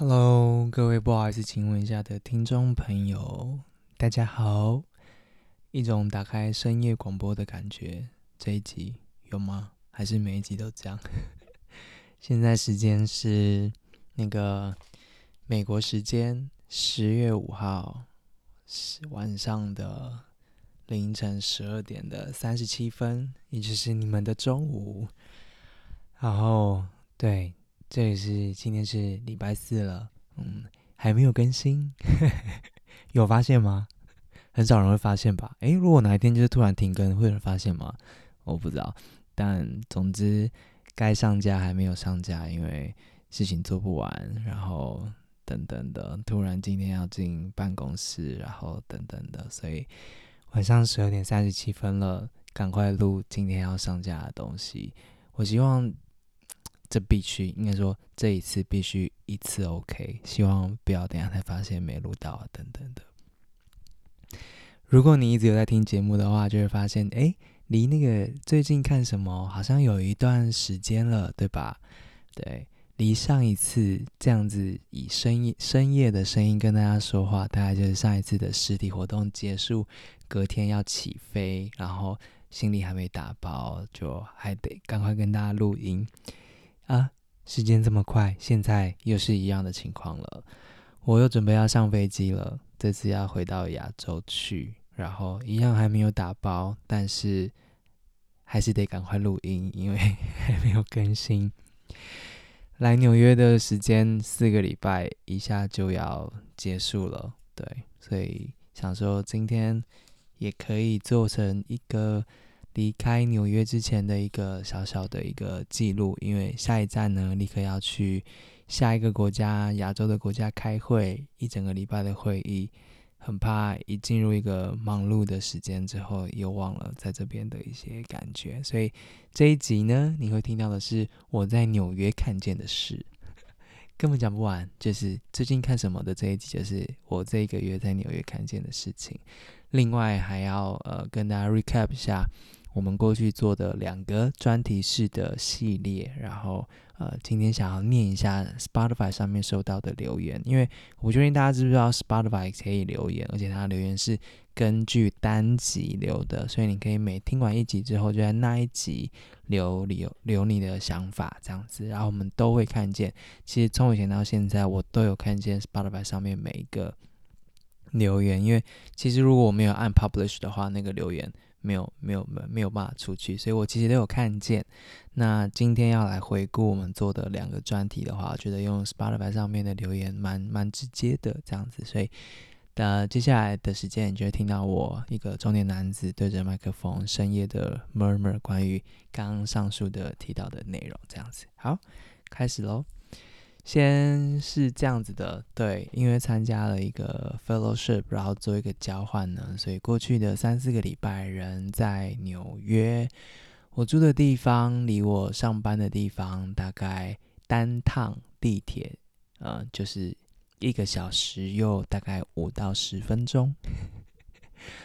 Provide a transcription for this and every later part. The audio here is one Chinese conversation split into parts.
Hello，各位不好意思，请问一下的听众朋友，大家好。一种打开深夜广播的感觉，这一集有吗？还是每一集都这样？现在时间是那个美国时间十月五号晚上的凌晨十二点的三十七分，也就是你们的中午。然后，对。这里是今天是礼拜四了，嗯，还没有更新，有发现吗？很少人会发现吧？诶，如果哪一天就是突然停更，会有人发现吗？我不知道，但总之该上架还没有上架，因为事情做不完，然后等等的，突然今天要进办公室，然后等等的，所以晚上十二点三十七分了，赶快录今天要上架的东西。我希望。这必须应该说，这一次必须一次 OK，希望不要等下才发现没录到啊，等等的。如果你一直有在听节目的话，就会发现，哎，离那个最近看什么好像有一段时间了，对吧？对，离上一次这样子以深夜深夜的声音跟大家说话，大概就是上一次的实体活动结束，隔天要起飞，然后行李还没打包，就还得赶快跟大家录音。啊，时间这么快，现在又是一样的情况了。我又准备要上飞机了，这次要回到亚洲去，然后一样还没有打包，但是还是得赶快录音，因为 还没有更新。来纽约的时间四个礼拜，一下就要结束了，对，所以想说今天也可以做成一个。离开纽约之前的一个小小的一个记录，因为下一站呢，立刻要去下一个国家，亚洲的国家开会，一整个礼拜的会议，很怕一进入一个忙碌的时间之后，又忘了在这边的一些感觉，所以这一集呢，你会听到的是我在纽约看见的事，根本讲不完，就是最近看什么的这一集，就是我这一个月在纽约看见的事情，另外还要呃跟大家 recap 一下。我们过去做的两个专题式的系列，然后呃，今天想要念一下 Spotify 上面收到的留言，因为我不确定大家知不知道 Spotify 可以留言，而且它留言是根据单集留的，所以你可以每听完一集之后，就在那一集留留留你的想法这样子，然后我们都会看见。其实从以前到现在，我都有看见 Spotify 上面每一个留言，因为其实如果我没有按 Publish 的话，那个留言。没有没有没没有办法出去，所以我其实都有看见。那今天要来回顾我们做的两个专题的话，我觉得用 Spotify 上面的留言蛮蛮直接的这样子，所以呃接下来的时间你就会听到我一个中年男子对着麦克风深夜的 murmur 关于刚刚上述的提到的内容这样子。好，开始喽。先是这样子的，对，因为参加了一个 fellowship，然后做一个交换呢，所以过去的三四个礼拜人在纽约，我住的地方离我上班的地方大概单趟地铁，呃，就是一个小时又大概五到十分钟。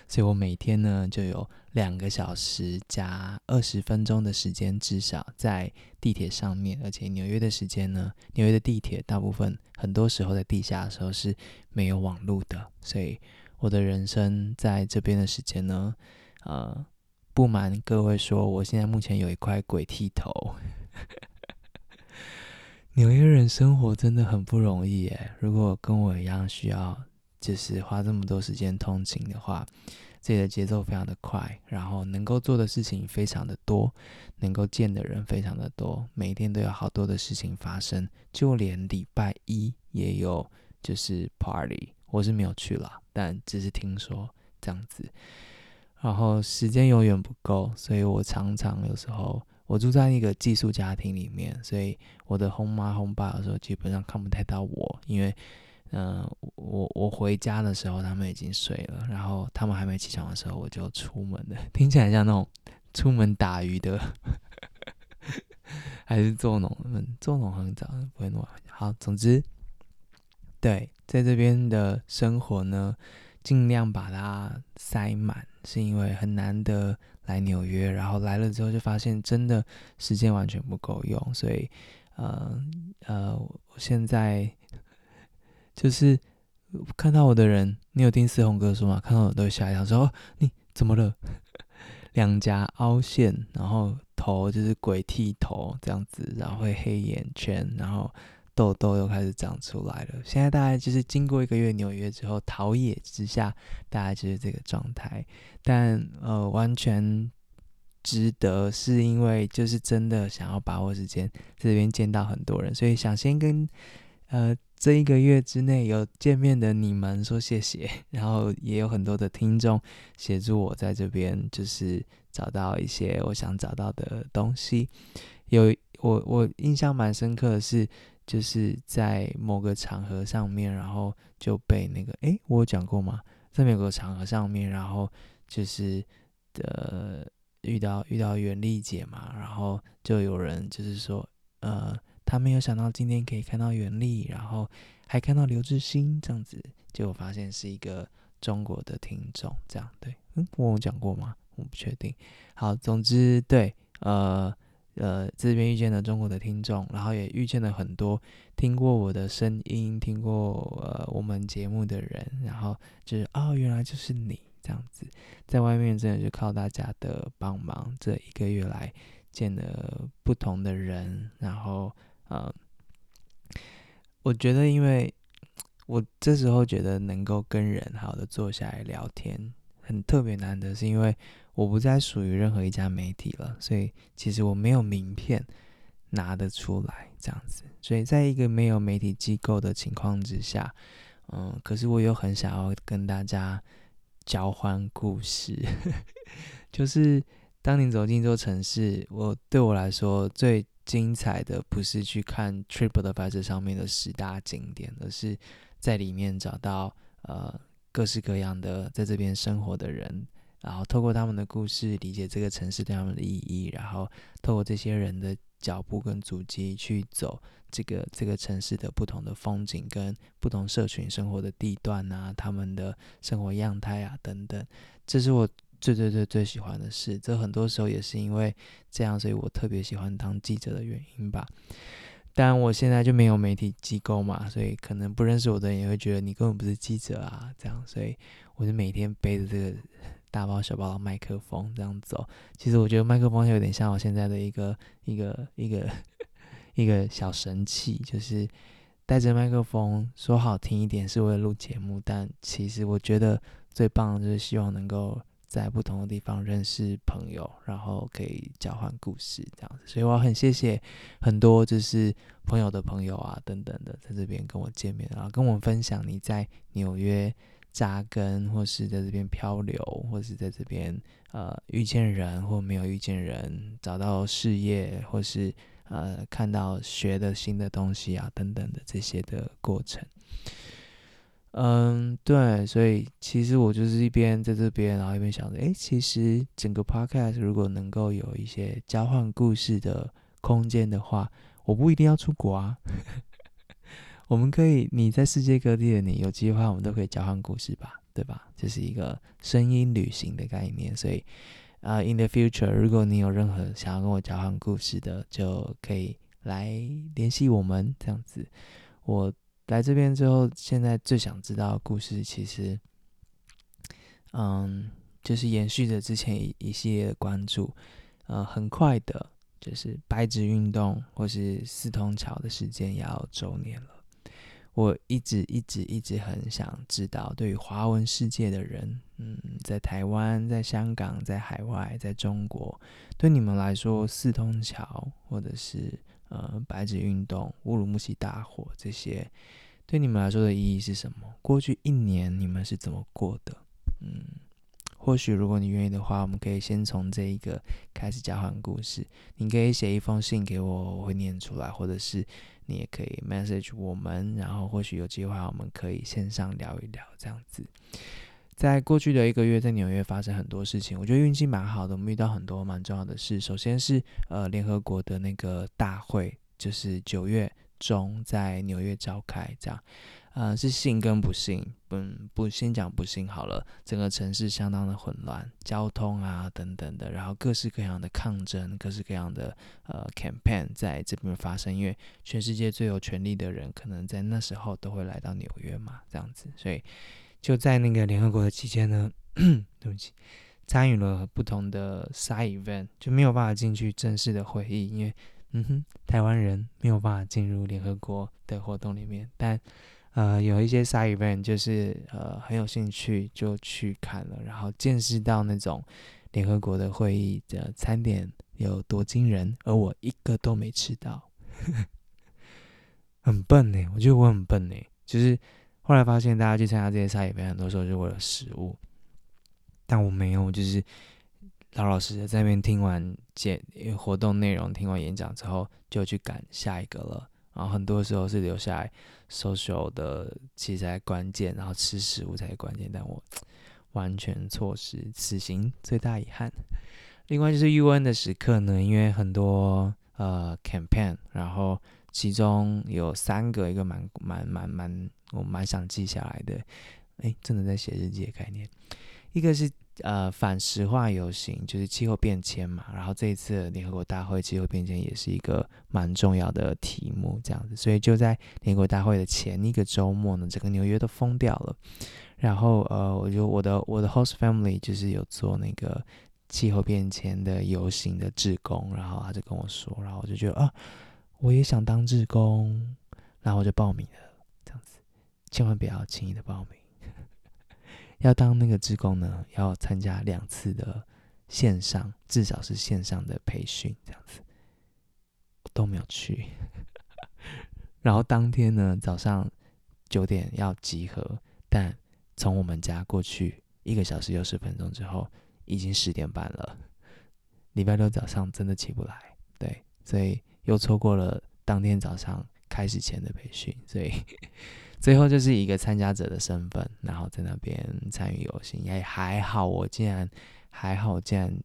所以我每天呢就有两个小时加二十分钟的时间，至少在地铁上面。而且纽约的时间呢，纽约的地铁大部分很多时候在地下的时候是没有网路的。所以我的人生在这边的时间呢，呃，不瞒各位说，我现在目前有一块鬼剃头。纽约人生活真的很不容易耶，如果跟我一样需要。就是花这么多时间通勤的话，自己的节奏非常的快，然后能够做的事情非常的多，能够见的人非常的多，每天都有好多的事情发生，就连礼拜一也有就是 party，我是没有去了，但只是听说这样子，然后时间永远不够，所以我常常有时候我住在一个寄宿家庭里面，所以我的轰妈轰爸有时候基本上看不太到我，因为。嗯、我我回家的时候，他们已经睡了，然后他们还没起床的时候，我就出门了。听起来像那种出门打鱼的，还是做农？做农很早，不会那么好。总之，对，在这边的生活呢，尽量把它塞满，是因为很难得来纽约，然后来了之后就发现真的时间完全不够用，所以，呃呃，我现在。就是看到我的人，你有听思宏哥说吗？看到我都会吓一跳，说：“哦，你怎么了？” 两颊凹陷，然后头就是鬼剃头这样子，然后会黑眼圈，然后痘痘又开始长出来了。现在大概就是经过一个月纽约之后，陶冶之下，大概就是这个状态。但呃，完全值得，是因为就是真的想要把握时间，在这边见到很多人，所以想先跟呃。这一个月之内有见面的你们说谢谢，然后也有很多的听众协助我在这边，就是找到一些我想找到的东西。有我我印象蛮深刻的是，就是在某个场合上面，然后就被那个诶，我有讲过吗？在某个场合上面，然后就是的遇到遇到袁丽姐嘛，然后就有人就是说呃。他没有想到今天可以看到袁立，然后还看到刘志新这样子，结果发现是一个中国的听众，这样对，嗯，我有讲过吗？我不确定。好，总之对，呃呃，这边遇见了中国的听众，然后也遇见了很多听过我的声音、听过呃我们节目的人，然后就是哦，原来就是你这样子，在外面真的是靠大家的帮忙，这一个月来见了不同的人，然后。嗯，我觉得，因为我这时候觉得能够跟人好的坐下来聊天，很特别难得，是因为我不再属于任何一家媒体了，所以其实我没有名片拿得出来这样子，所以在一个没有媒体机构的情况之下，嗯，可是我又很想要跟大家交换故事，就是当你走进一座城市，我对我来说最。精彩的不是去看 TripAdvisor 上面的十大景点，而是在里面找到呃各式各样的在这边生活的人，然后透过他们的故事理解这个城市对他们的意义，然后透过这些人的脚步跟足迹去走这个这个城市的不同的风景跟不同社群生活的地段啊，他们的生活样态啊等等，这是我。最最最最喜欢的事，这很多时候也是因为这样，所以我特别喜欢当记者的原因吧。但我现在就没有媒体机构嘛，所以可能不认识我的人也会觉得你根本不是记者啊，这样。所以我就每天背着这个大包小包的麦克风这样走。其实我觉得麦克风有点像我现在的一个一个一个 一个小神器，就是带着麦克风说好听一点是为了录节目，但其实我觉得最棒的就是希望能够。在不同的地方认识朋友，然后可以交换故事这样子，所以我很谢谢很多就是朋友的朋友啊等等的，在这边跟我见面，然后跟我分享你在纽约扎根，或是在这边漂流，或是在这边呃遇见人或没有遇见人，找到事业，或是呃看到学的新的东西啊等等的这些的过程。嗯，对，所以其实我就是一边在这边，然后一边想着，诶，其实整个 podcast 如果能够有一些交换故事的空间的话，我不一定要出国啊，我们可以，你在世界各地的你有机会，我们都可以交换故事吧，对吧？这是一个声音旅行的概念，所以啊、uh，in the future，如果你有任何想要跟我交换故事的，就可以来联系我们，这样子，我。来这边之后，现在最想知道的故事，其实，嗯，就是延续着之前一一系列的关注，呃，很快的，就是白纸运动或是四通桥的时间要周年了。我一直一直一直很想知道，对于华文世界的人，嗯，在台湾、在香港、在海外、在中国，对你们来说，四通桥或者是。呃，白纸运动、乌鲁木齐大火这些，对你们来说的意义是什么？过去一年你们是怎么过的？嗯，或许如果你愿意的话，我们可以先从这一个开始交换故事。你可以写一封信给我，我会念出来，或者是你也可以 message 我们，然后或许有机会我们可以线上聊一聊这样子。在过去的一个月，在纽约发生很多事情，我觉得运气蛮好的。我们遇到很多蛮重要的事。首先是呃，联合国的那个大会，就是九月中在纽约召开，这样。呃，是幸跟不幸，不不先讲不幸好了。整个城市相当的混乱，交通啊等等的，然后各式各样的抗争，各式各样的呃 campaign 在这边发生。因为全世界最有权力的人，可能在那时候都会来到纽约嘛，这样子。所以就在那个联合国的期间呢，对不起，参与了不同的 side event，就没有办法进去正式的会议，因为嗯哼，台湾人没有办法进入联合国的活动里面，但。呃，有一些 side event 就是呃很有兴趣就去看了，然后见识到那种联合国的会议的餐点有多惊人，而我一个都没吃到，很笨呢。我觉得我很笨呢，就是后来发现大家去参加这些 side event 很多时候就为了食物，但我没有，就是老老实实在那边听完简活动内容，听完演讲之后就去赶下一个了。然后很多时候是留下来 social 的其实才关键，然后吃食物才是关键，但我完全错失，此行最大遗憾。另外就是 UN 的时刻呢，因为很多呃 campaign，然后其中有三个，一个蛮蛮蛮蛮我蛮想记下来的，哎，真的在写日记的概念，一个是。呃，反石化游行就是气候变迁嘛，然后这一次联合国大会气候变迁也是一个蛮重要的题目，这样子，所以就在联合国大会的前一个周末呢，整个纽约都疯掉了。然后呃，我就我的我的 host family 就是有做那个气候变迁的游行的志工，然后他就跟我说，然后我就觉得啊，我也想当志工，然后我就报名了，千万不要轻易的报名。要当那个志工呢，要参加两次的线上，至少是线上的培训，这样子都没有去。然后当天呢，早上九点要集合，但从我们家过去一个小时又十分钟之后，已经十点半了。礼拜六早上真的起不来，对，所以又错过了当天早上开始前的培训，所以。最后就是一个参加者的身份，然后在那边参与游行，也还好，我竟然还好，竟然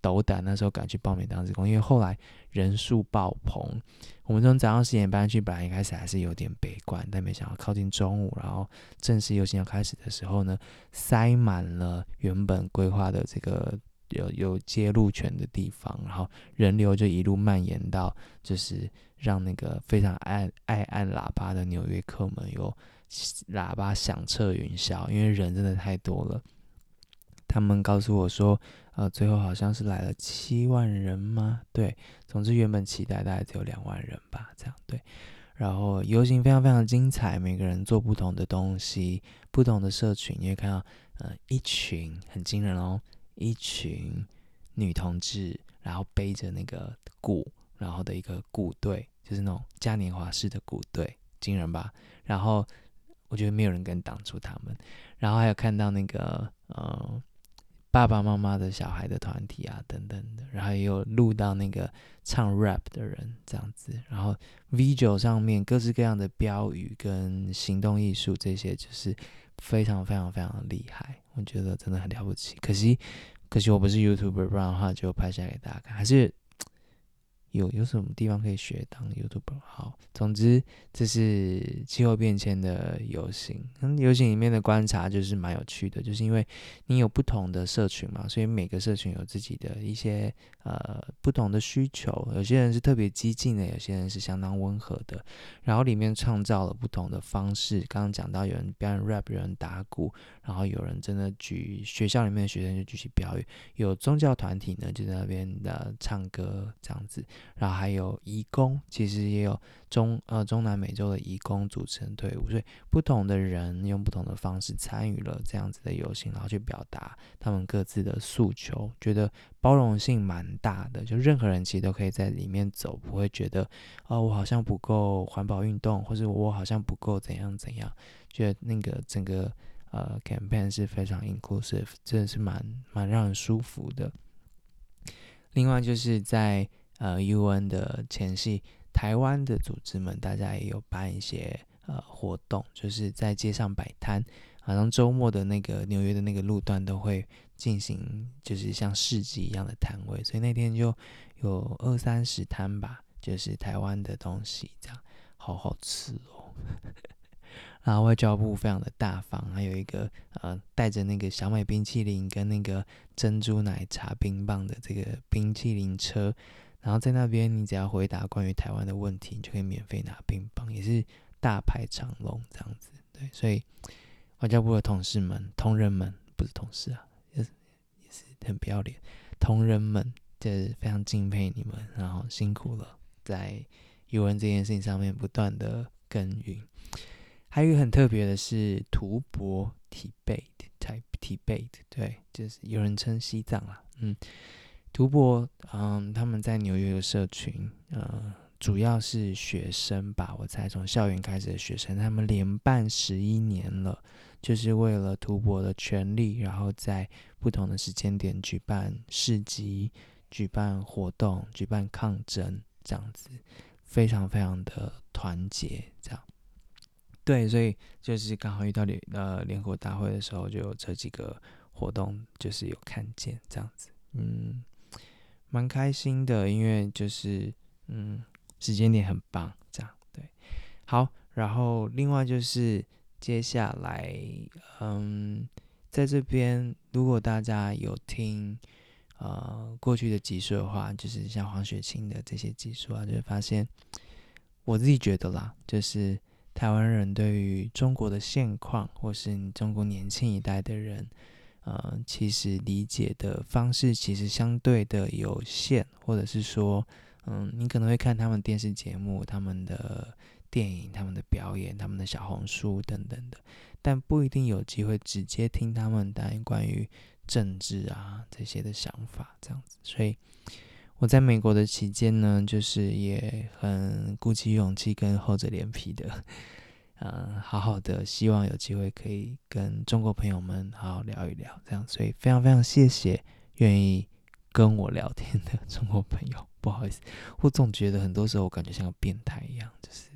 斗胆那时候敢去报名当志工，因为后来人数爆棚。我们从早上十点半去，本来一开始还是有点悲观，但没想到靠近中午，然后正式游行要开始的时候呢，塞满了原本规划的这个有有接入权的地方，然后人流就一路蔓延到就是。让那个非常爱爱按喇叭的纽约客们有喇叭响彻云霄，因为人真的太多了。他们告诉我说，呃，最后好像是来了七万人吗？对，总之原本期待大概只有两万人吧，这样对。然后游行非常非常精彩，每个人做不同的东西，不同的社群，你会看到，呃，一群很惊人哦，一群女同志，然后背着那个鼓，然后的一个鼓队。就是那种嘉年华式的鼓队，惊人吧？然后我觉得没有人敢挡住他们。然后还有看到那个呃爸爸妈妈的小孩的团体啊等等的，然后也有录到那个唱 rap 的人这样子。然后 video 上面各式各样的标语跟行动艺术这些，就是非常非常非常厉害。我觉得真的很了不起。可惜可惜我不是 YouTuber，不然的话就拍下来给大家看。还是。有有什么地方可以学当 YouTuber？好，总之这是气候变迁的游行。嗯，游行里面的观察就是蛮有趣的，就是因为你有不同的社群嘛，所以每个社群有自己的一些呃不同的需求。有些人是特别激进的，有些人是相当温和的。然后里面创造了不同的方式。刚刚讲到有人表演 rap，有人打鼓，然后有人真的举学校里面的学生就举起标语，有宗教团体呢就在那边的唱歌这样子。然后还有移工，其实也有中呃中南美洲的移工组成队伍，所以不同的人用不同的方式参与了这样子的游行，然后去表达他们各自的诉求，觉得包容性蛮大的，就任何人其实都可以在里面走，不会觉得哦我好像不够环保运动，或者我好像不够怎样怎样，觉得那个整个呃 campaign 是非常 inclusive，真的是蛮蛮让人舒服的。另外就是在呃，UN 的前夕，台湾的组织们，大家也有办一些呃活动，就是在街上摆摊，好像周末的那个纽约的那个路段都会进行，就是像市集一样的摊位，所以那天就有二三十摊吧，就是台湾的东西，这样好好吃哦。然后外交部非常的大方，还有一个呃带着那个小美冰淇淋跟那个珍珠奶茶冰棒的这个冰淇淋车，然后在那边你只要回答关于台湾的问题，你就可以免费拿冰棒，也是大排长龙这样子。对，所以外交部的同事们、同仁们，不是同事啊，也是也是很不要脸，同仁们就是非常敬佩你们，然后辛苦了，在语文这件事情上面不断的耕耘。还有一个很特别的是图博 Tibet，Tibet，对，就是有人称西藏啦，嗯，图博，嗯，他们在纽约的社群，嗯。主要是学生吧，我猜从校园开始的学生，他们连办十一年了，就是为了图博的权利，然后在不同的时间点举办市集、举办活动、举办抗争，这样子，非常非常的团结，这样。对，所以就是刚好遇到联呃联合大会的时候，就有这几个活动，就是有看见这样子，嗯，蛮开心的，因为就是嗯。时间点很棒，这样对，好，然后另外就是接下来，嗯，在这边如果大家有听呃过去的集数的话，就是像黄雪清的这些集数啊，就会发现我自己觉得啦，就是台湾人对于中国的现况，或是你中国年轻一代的人，呃，其实理解的方式其实相对的有限，或者是说。嗯，你可能会看他们电视节目、他们的电影、他们的表演、他们的小红书等等的，但不一定有机会直接听他们谈关于政治啊这些的想法，这样子。所以我在美国的期间呢，就是也很鼓起勇气跟厚着脸皮的，嗯，好好的，希望有机会可以跟中国朋友们好好聊一聊，这样。所以非常非常谢谢愿意跟我聊天的中国朋友。不好意思，我总觉得很多时候我感觉像个变态一样，就是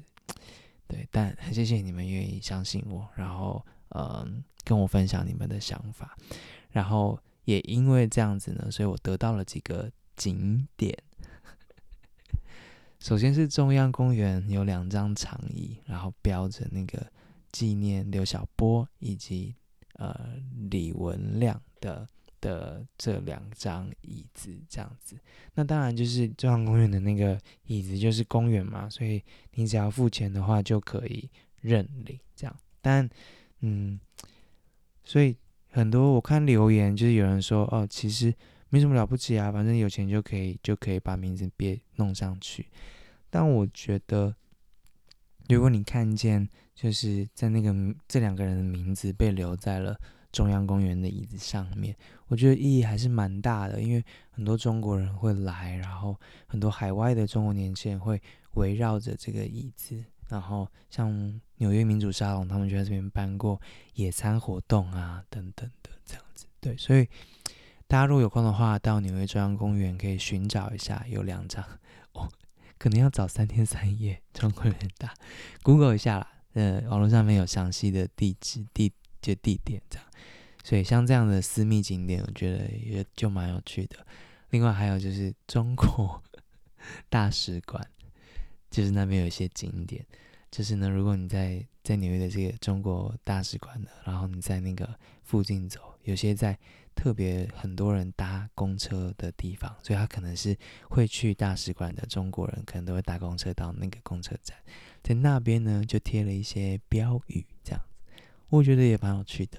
对，但很谢谢你们愿意相信我，然后嗯，跟我分享你们的想法，然后也因为这样子呢，所以我得到了几个景点。首先是中央公园有两张长椅，然后标着那个纪念刘晓波以及呃李文亮的。的这两张椅子这样子，那当然就是中央公园的那个椅子，就是公园嘛，所以你只要付钱的话就可以认领这样。但嗯，所以很多我看留言就是有人说哦，其实没什么了不起啊，反正有钱就可以就可以把名字别弄上去。但我觉得，如果你看见就是在那个这两个人的名字被留在了。中央公园的椅子上面，我觉得意义还是蛮大的，因为很多中国人会来，然后很多海外的中国年轻人会围绕着这个椅子，然后像纽约民主沙龙，他们就在这边办过野餐活动啊，等等的这样子。对，所以大家如果有空的话，到纽约中央公园可以寻找一下，有两张哦，可能要找三天三夜，中国人很大，Google 一下啦，呃，网络上面有详细的地址地。就地点这样，所以像这样的私密景点，我觉得也就蛮有趣的。另外还有就是中国 大使馆，就是那边有一些景点，就是呢，如果你在在纽约的这个中国大使馆的，然后你在那个附近走，有些在特别很多人搭公车的地方，所以他可能是会去大使馆的中国人，可能都会搭公车到那个公车站，在那边呢就贴了一些标语，这样。我觉得也蛮有趣的，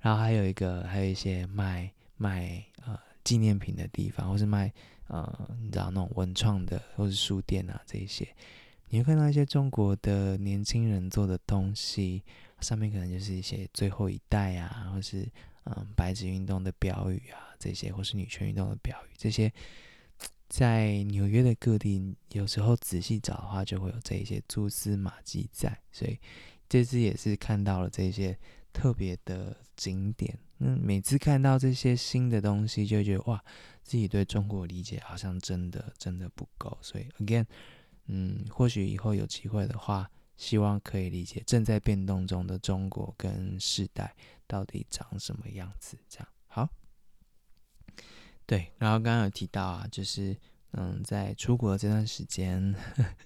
然后还有一个，还有一些卖卖呃纪念品的地方，或是卖呃你知道那种文创的，或是书店啊这一些，你会看到一些中国的年轻人做的东西，上面可能就是一些最后一代啊，或是嗯、白纸运动的标语啊这些，或是女权运动的标语，这些在纽约的各地，有时候仔细找的话，就会有这一些蛛丝马迹在，所以。这次也是看到了这些特别的景点，嗯，每次看到这些新的东西，就觉得哇，自己对中国理解好像真的真的不够。所以，again，嗯，或许以后有机会的话，希望可以理解正在变动中的中国跟世代到底长什么样子。这样好，对。然后刚刚有提到啊，就是嗯，在出国这段时间，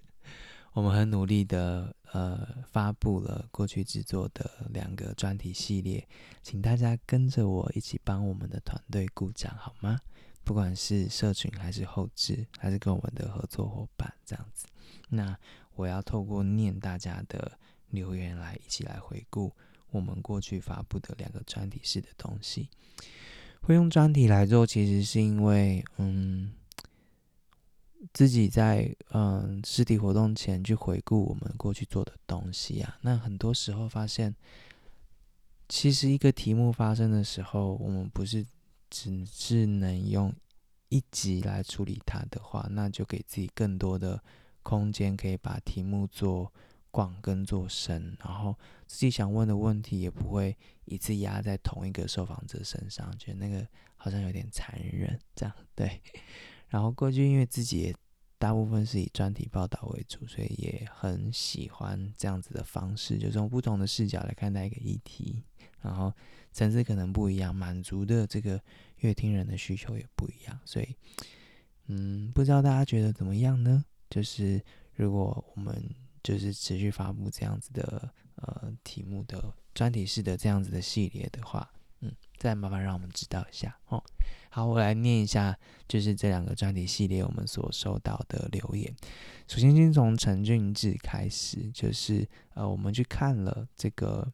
我们很努力的。呃发布了过去制作的两个专题系列，请大家跟着我一起帮我们的团队鼓掌好吗？不管是社群还是后置，还是跟我们的合作伙伴这样子，那我要透过念大家的留言来一起来回顾我们过去发布的两个专题式的东西。会用专题来做，其实是因为嗯。自己在嗯实体活动前去回顾我们过去做的东西啊，那很多时候发现，其实一个题目发生的时候，我们不是只是能用一集来处理它的话，那就给自己更多的空间，可以把题目做广跟做深，然后自己想问的问题也不会一次压在同一个受访者身上，觉得那个好像有点残忍，这样对。然后过去因为自己也大部分是以专题报道为主，所以也很喜欢这样子的方式，就是用不同的视角来看待一个议题，然后层次可能不一样，满足的这个阅听人的需求也不一样，所以嗯，不知道大家觉得怎么样呢？就是如果我们就是持续发布这样子的呃题目的专题式的这样子的系列的话。嗯，再麻烦让我们知道一下哦。好，我来念一下，就是这两个专题系列我们所收到的留言。首先，先从陈俊志开始，就是呃，我们去看了这个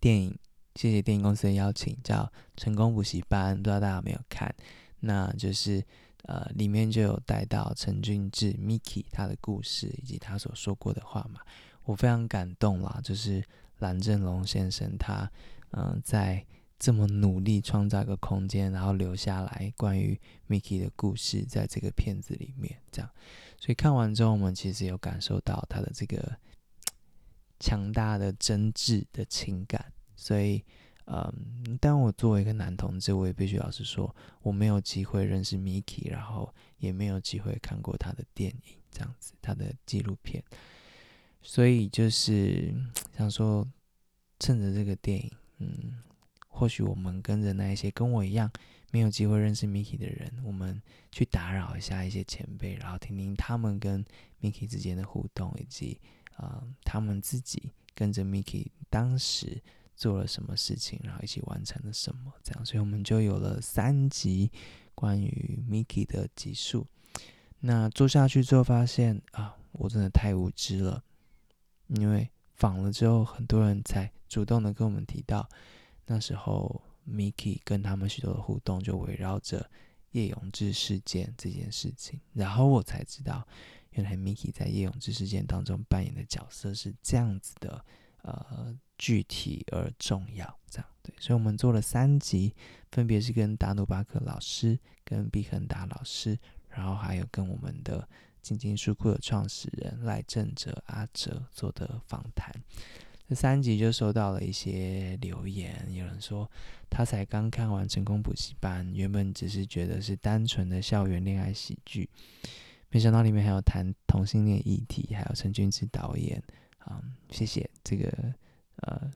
电影，谢谢电影公司的邀请，叫《成功补习班》，不知道大家有没有看？那就是呃，里面就有带到陈俊志 Miki 他的故事以及他所说过的话嘛，我非常感动啦。就是蓝正龙先生他嗯、在。这么努力创造一个空间，然后留下来关于 Miki 的故事，在这个片子里面，这样，所以看完之后，我们其实有感受到他的这个强大的真挚的情感。所以，嗯，但我作为一个男同志，我也必须老实说，我没有机会认识 Miki，然后也没有机会看过他的电影，这样子，他的纪录片。所以就是想说，趁着这个电影，嗯。或许我们跟着那一些跟我一样没有机会认识 Miki 的人，我们去打扰一下一些前辈，然后听听他们跟 Miki 之间的互动，以及呃他们自己跟着 Miki 当时做了什么事情，然后一起完成了什么，这样，所以我们就有了三集关于 Miki 的集数。那做下去之后发现啊，我真的太无知了，因为访了之后，很多人才主动的跟我们提到。那时候，Miki 跟他们许多的互动就围绕着叶永志事件这件事情，然后我才知道，原来 Miki 在叶永志事件当中扮演的角色是这样子的，呃，具体而重要，这样对。所以，我们做了三集，分别是跟达努巴克老师、跟毕恒达老师，然后还有跟我们的金金书库的创始人赖正哲阿哲做的访谈。这三集就收到了一些留言，有人说他才刚看完《成功补习班》，原本只是觉得是单纯的校园恋爱喜剧，没想到里面还有谈同性恋议题，还有陈俊志导演。嗯，谢谢这个呃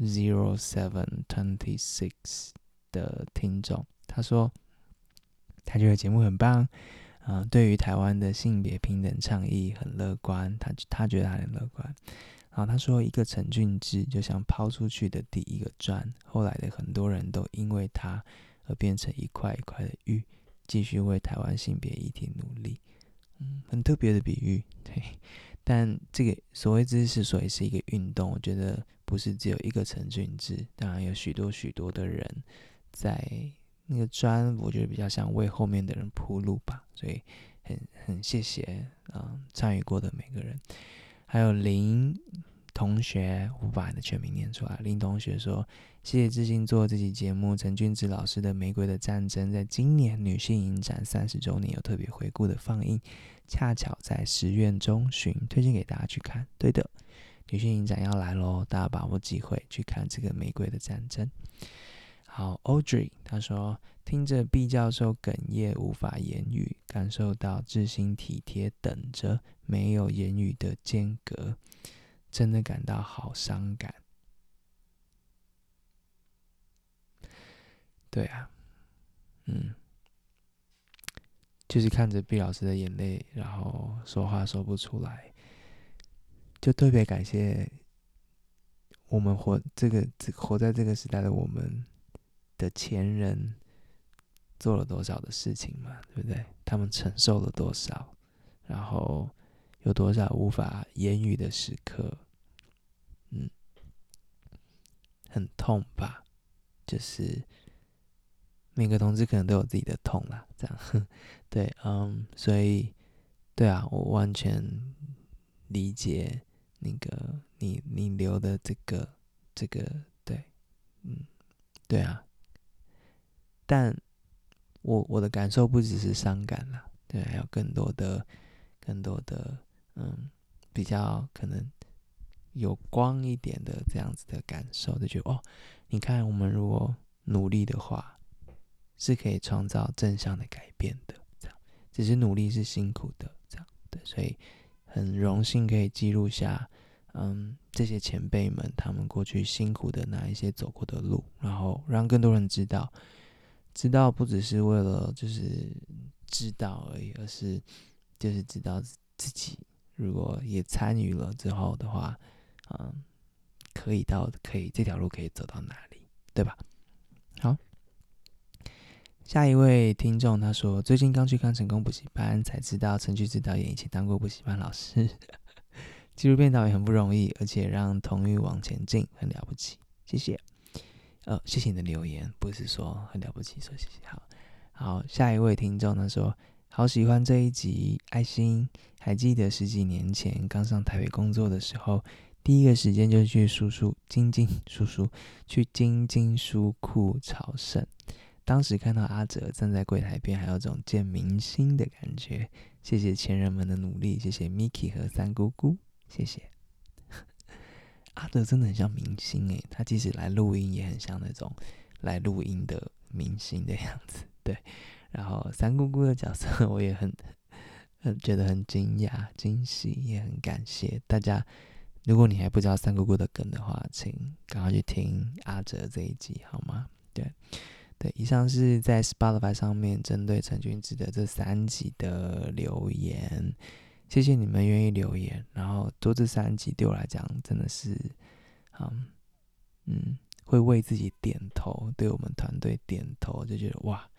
Zero Seven Twenty Six 的听众，他说他觉得节目很棒，嗯，对于台湾的性别平等倡议很乐观，他他觉得他很乐观。然后他说：“一个陈俊志就像抛出去的第一个砖，后来的很多人都因为他而变成一块一块的玉，继续为台湾性别议题努力。”嗯，很特别的比喻，对。但这个所谓知识所以是一个运动，我觉得不是只有一个陈俊志，当然有许多许多的人在那个砖，我觉得比较像为后面的人铺路吧。所以很很谢谢嗯参与过的每个人。还有林同学，我把你的全名念出来。林同学说：“谢谢志兴做这期节目，陈俊志老师的《玫瑰的战争》在今年女性影展三十周年有特别回顾的放映，恰巧在十月中旬，推荐给大家去看。对的，女性影展要来喽，大家把握机会去看这个《玫瑰的战争》。”好，Audrey 他说。听着毕教授哽咽，无法言语，感受到志兴体贴，等着没有言语的间隔，真的感到好伤感。对啊，嗯，就是看着毕老师的眼泪，然后说话说不出来，就特别感谢我们活这个活在这个时代的我们的前人做了多少的事情嘛，对不对？他们承受了多少，然后有多少无法言语的时刻，嗯，很痛吧？就是每个同志可能都有自己的痛啦，这样，对，嗯，所以，对啊，我完全理解那个你你留的这个这个，对，嗯，对啊，但我我的感受不只是伤感啦，对，还有更多的更多的，嗯，比较可能有光一点的这样子的感受，就觉得哦，你看我们如果努力的话。是可以创造正向的改变的，这样，只是努力是辛苦的，这样，对，所以很荣幸可以记录下，嗯，这些前辈们他们过去辛苦的那一些走过的路，然后让更多人知道，知道不只是为了就是知道而已，而是就是知道自己如果也参与了之后的话，嗯，可以到可以这条路可以走到哪里，对吧？好。下一位听众他说：“最近刚去看成功补习班，才知道陈菊导演以前当过补习班老师。纪录片导演很不容易，而且让童玉往前进，很了不起。谢谢。呃，谢谢你的留言，不是说很了不起，说谢谢。好，好，下一位听众他说：好喜欢这一集，爱心。还记得十几年前刚上台北工作的时候，第一个时间就去叔叔晶晶叔叔去晶晶书库朝圣。”当时看到阿哲站在柜台边，还有种见明星的感觉。谢谢前人们的努力，谢谢 Miki 和三姑姑，谢谢。阿哲真的很像明星诶，他即使来录音也很像那种来录音的明星的样子。对，然后三姑姑的角色 我也很很觉得很惊讶、惊喜，也很感谢大家。如果你还不知道三姑姑的梗的话，请赶快去听阿哲这一集好吗？对。对，以上是在 Spotify 上面针对陈君志的这三集的留言，谢谢你们愿意留言。然后做这三集对我来讲真的是，嗯嗯，会为自己点头，对我们团队点头，就觉得哇，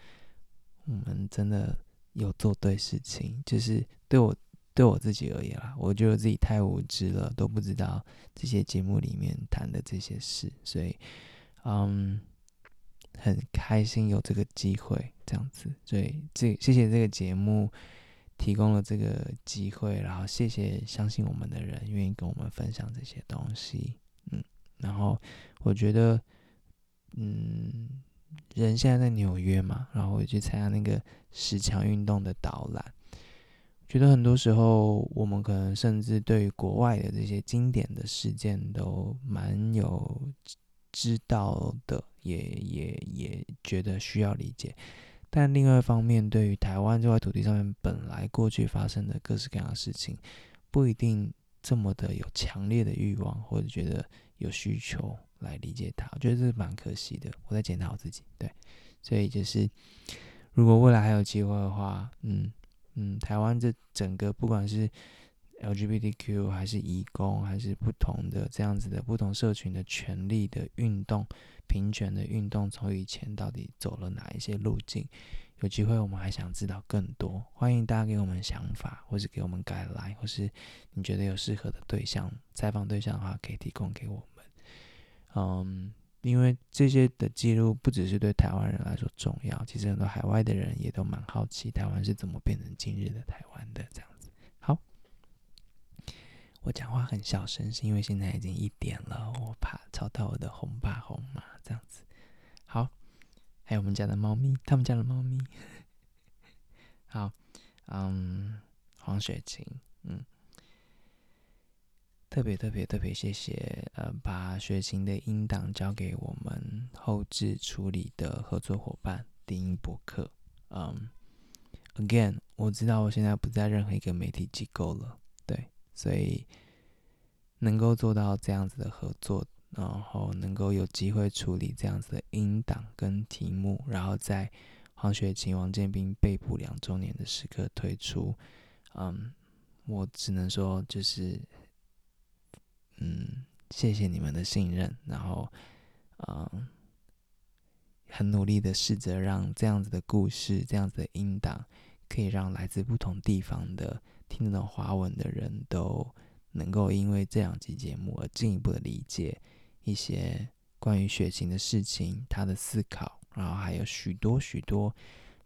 我们真的有做对事情。就是对我对我自己而言啦，我觉得自己太无知了，都不知道这些节目里面谈的这些事，所以嗯。很开心有这个机会这样子，所以这谢谢这个节目提供了这个机会，然后谢谢相信我们的人愿意跟我们分享这些东西，嗯，然后我觉得，嗯，人现在在纽约嘛，然后我去参加那个十强运动的导览，觉得很多时候我们可能甚至对于国外的这些经典的事件都蛮有知道的。也也也觉得需要理解，但另外一方面，对于台湾这块土地上面本来过去发生的各式各样的事情，不一定这么的有强烈的欲望，或者觉得有需求来理解它，我觉得这是蛮可惜的。我在检讨我自己，对，所以就是如果未来还有机会的话，嗯嗯，台湾这整个不管是 LGBTQ 还是移工，还是不同的这样子的不同社群的权利的运动。平权的运动从以前到底走了哪一些路径？有机会我们还想知道更多，欢迎大家给我们想法，或是给我们改来，或是你觉得有适合的对象采访对象的话，可以提供给我们。嗯，因为这些的记录不只是对台湾人来说重要，其实很多海外的人也都蛮好奇台湾是怎么变成今日的台湾的这样子。好。我讲话很小声，是因为现在已经一点了，我怕吵到我的红爸红妈这样子。好，还有我们家的猫咪，他们家的猫咪。好，嗯，黄雪晴，嗯，特别特别特别谢谢，呃，把雪晴的音档交给我们后置处理的合作伙伴低音博客。嗯，again，我知道我现在不在任何一个媒体机构了。对所以能够做到这样子的合作，然后能够有机会处理这样子的音档跟题目，然后在黄雪晴、王建斌被捕两周年的时刻推出，嗯，我只能说就是嗯谢谢你们的信任，然后，嗯，很努力的试着让这样子的故事，这样子的音档，可以让来自不同地方的听得懂华文的人都能够因为这两集节目而进一步的理解一些关于血型的事情，他的思考，然后还有许多许多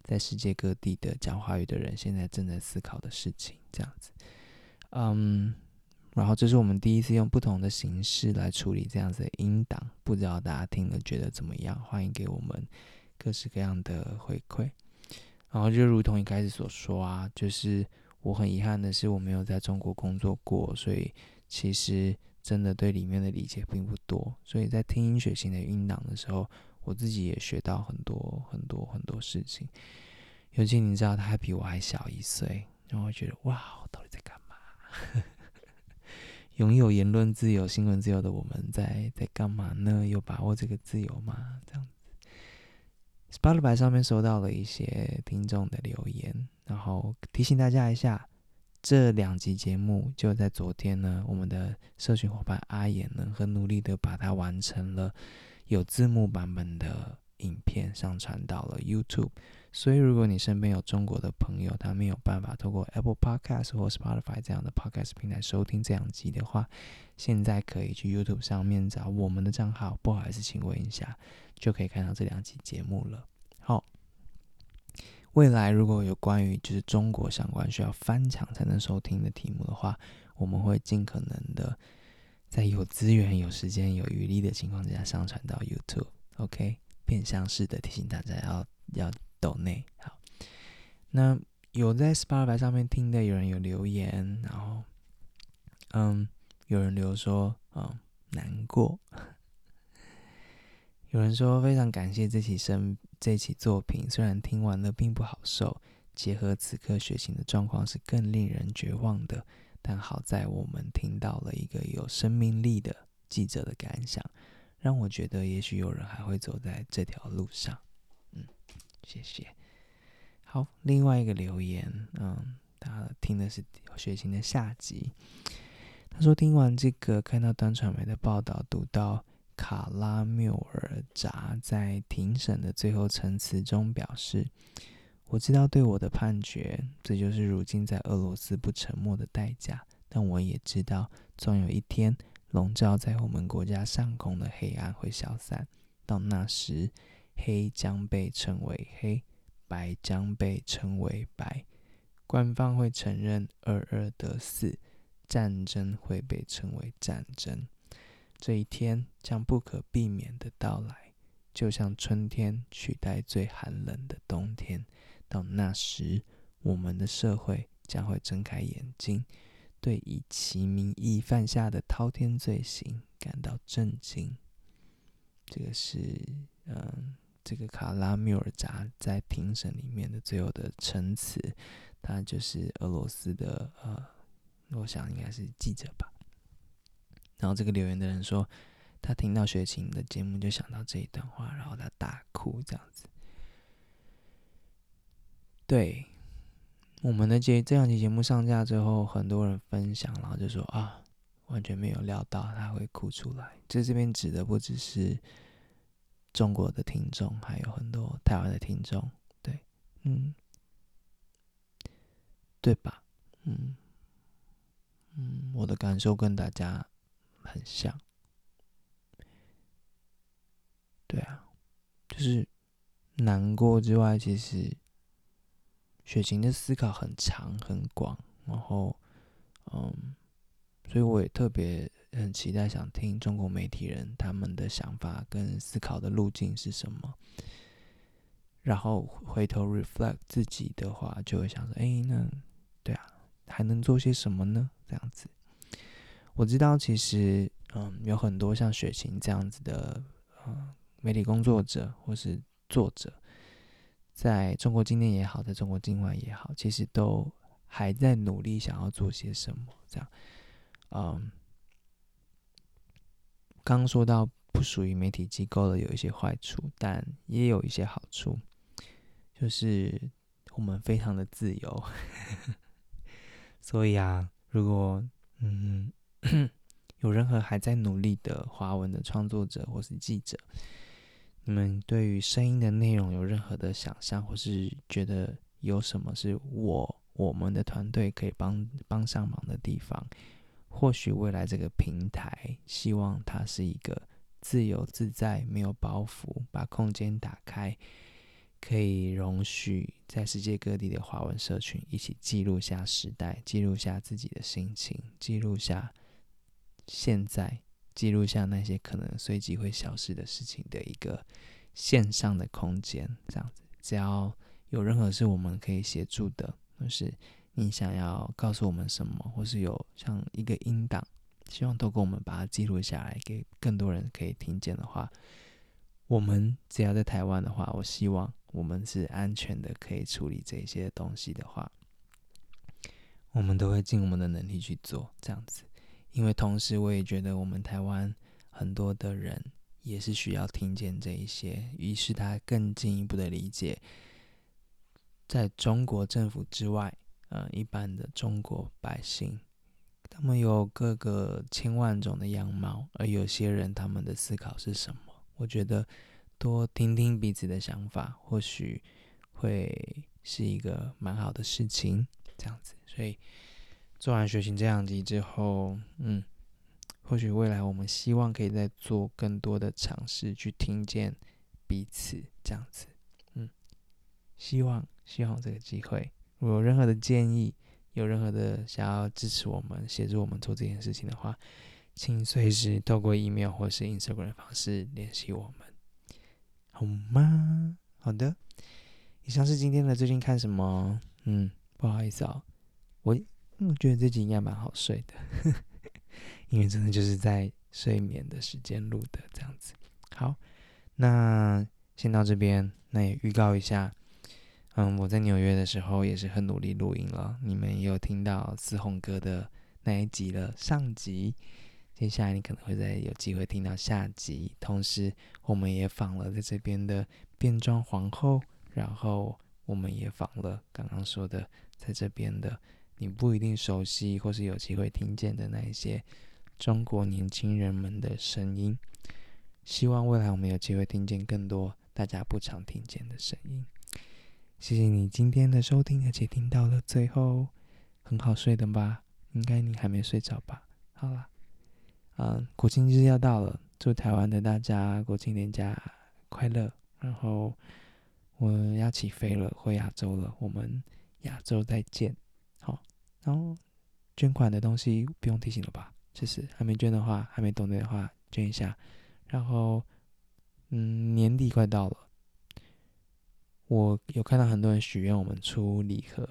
在世界各地的讲华语的人现在正在思考的事情，这样子，嗯。然后这是我们第一次用不同的形式来处理这样子的音档，不知道大家听了觉得怎么样？欢迎给我们各式各样的回馈。然后就如同一开始所说啊，就是我很遗憾的是我没有在中国工作过，所以其实真的对里面的理解并不多。所以在听音学型的音档的时候，我自己也学到很多很多很多事情。尤其你知道他还比我还小一岁，然后觉得哇，我到底在干嘛？拥有言论自由、新闻自由的我们在在干嘛呢？有把握这个自由吗？这样子，Spotify 上面收到了一些听众的留言，然后提醒大家一下，这两集节目就在昨天呢，我们的社群伙伴阿言呢，很努力的把它完成了有字幕版本的影片，上传到了 YouTube。所以，如果你身边有中国的朋友，他没有办法透过 Apple Podcast 或 Spotify 这样的 Podcast 平台收听这两集的话，现在可以去 YouTube 上面找我们的账号，不好意思，请问一下，就可以看到这两集节目了。好，未来如果有关于就是中国相关需要翻墙才能收听的题目的话，我们会尽可能的在有资源、有时间、有余力的情况之下上传到 YouTube。OK，变相式的提醒大家要要。抖内。好，那有在 Spotify 上面听的，有人有留言，然后，嗯，有人留说，嗯，难过，有人说非常感谢这期声这期作品，虽然听完了并不好受，结合此刻血型的状况是更令人绝望的，但好在我们听到了一个有生命力的记者的感想，让我觉得也许有人还会走在这条路上。谢谢。好，另外一个留言，嗯，他听的是血型的下集。他说听完这个，看到端传媒的报道，读到卡拉缪尔扎在庭审的最后陈词中表示：“我知道对我的判决，这就是如今在俄罗斯不沉默的代价。但我也知道，总有一天，笼罩在我们国家上空的黑暗会消散。到那时。”黑将被称为黑，白将被称为白。官方会承认二二得四，战争会被称为战争。这一天将不可避免的到来，就像春天取代最寒冷的冬天。到那时，我们的社会将会睁开眼睛，对以其名义犯下的滔天罪行感到震惊。这个是，嗯。这个卡拉缪尔扎在庭审里面的最后的陈词，他就是俄罗斯的呃，我想应该是记者吧。然后这个留言的人说，他听到雪琴的节目就想到这一段话，然后他大哭这样子。对，我们的节这两期节目上架之后，很多人分享，然后就说啊，完全没有料到他会哭出来。这这边指的不只是。中国的听众还有很多台湾的听众，对，嗯，对吧？嗯嗯，我的感受跟大家很像，对啊，就是难过之外，其实血型的思考很长很广，然后嗯，所以我也特别。很期待想听中国媒体人他们的想法跟思考的路径是什么，然后回头 reflect 自己的话，就会想说：哎，那对啊，还能做些什么呢？这样子，我知道其实嗯，有很多像血型这样子的嗯媒体工作者或是作者，在中国境内也好，在中国境外也好，其实都还在努力想要做些什么，这样，嗯。刚说到不属于媒体机构的有一些坏处，但也有一些好处，就是我们非常的自由。所以啊，如果嗯有任何还在努力的华文的创作者或是记者，你们对于声音的内容有任何的想象，或是觉得有什么是我我们的团队可以帮帮上忙的地方？或许未来这个平台，希望它是一个自由自在、没有包袱，把空间打开，可以容许在世界各地的华文社群一起记录下时代，记录下自己的心情，记录下。现在记录下那些可能随即会消失的事情的一个线上的空间，这样子，只要有任何是我们可以协助的，或是你想要告诉我们什么，或是有像一个音档，希望透过我们把它记录下来，给更多人可以听见的话，我们只要在台湾的话，我希望我们是安全的，可以处理这些东西的话，我们都会尽我们的能力去做，这样子。因为同时，我也觉得我们台湾很多的人也是需要听见这一些，于是他更进一步的理解，在中国政府之外，呃，一般的中国百姓，他们有各个千万种的样貌，而有些人他们的思考是什么？我觉得多听听彼此的想法，或许会是一个蛮好的事情，这样子，所以。做完学习这两集之后，嗯，或许未来我们希望可以再做更多的尝试，去听见彼此这样子，嗯，希望希望这个机会，如果有任何的建议，有任何的想要支持我们、协助我们做这件事情的话，请随时透过 email 或是 Instagram 的方式联系我们，好吗？好的，以上是今天的最近看什么？嗯，不好意思啊，我。我觉得这集应该蛮好睡的，因为真的就是在睡眠的时间录的这样子。好，那先到这边，那也预告一下，嗯，我在纽约的时候也是很努力录音了。你们也有听到思宏哥的那一集了，上集，接下来你可能会再有机会听到下集。同时，我们也访了在这边的变装皇后，然后我们也访了刚刚说的在这边的。你不一定熟悉，或是有机会听见的那一些中国年轻人们的声音。希望未来我们有机会听见更多大家不常听见的声音。谢谢你今天的收听，而且听到了最后，很好睡的吧？应该你还没睡着吧？好啦，嗯，国庆日要到了，祝台湾的大家国庆连假快乐。然后我要起飞了，回亚洲了，我们亚洲再见。好然后捐款的东西不用提醒了吧？就是还没捐的话，还没懂的话，捐一下。然后，嗯，年底快到了，我有看到很多人许愿我们出礼盒。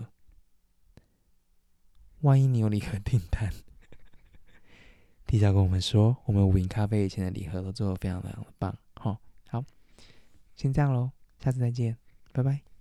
万一你有礼盒订单，提早跟我们说，我们五营咖啡以前的礼盒都做的非常非常的棒。好，好，先这样喽，下次再见，拜拜。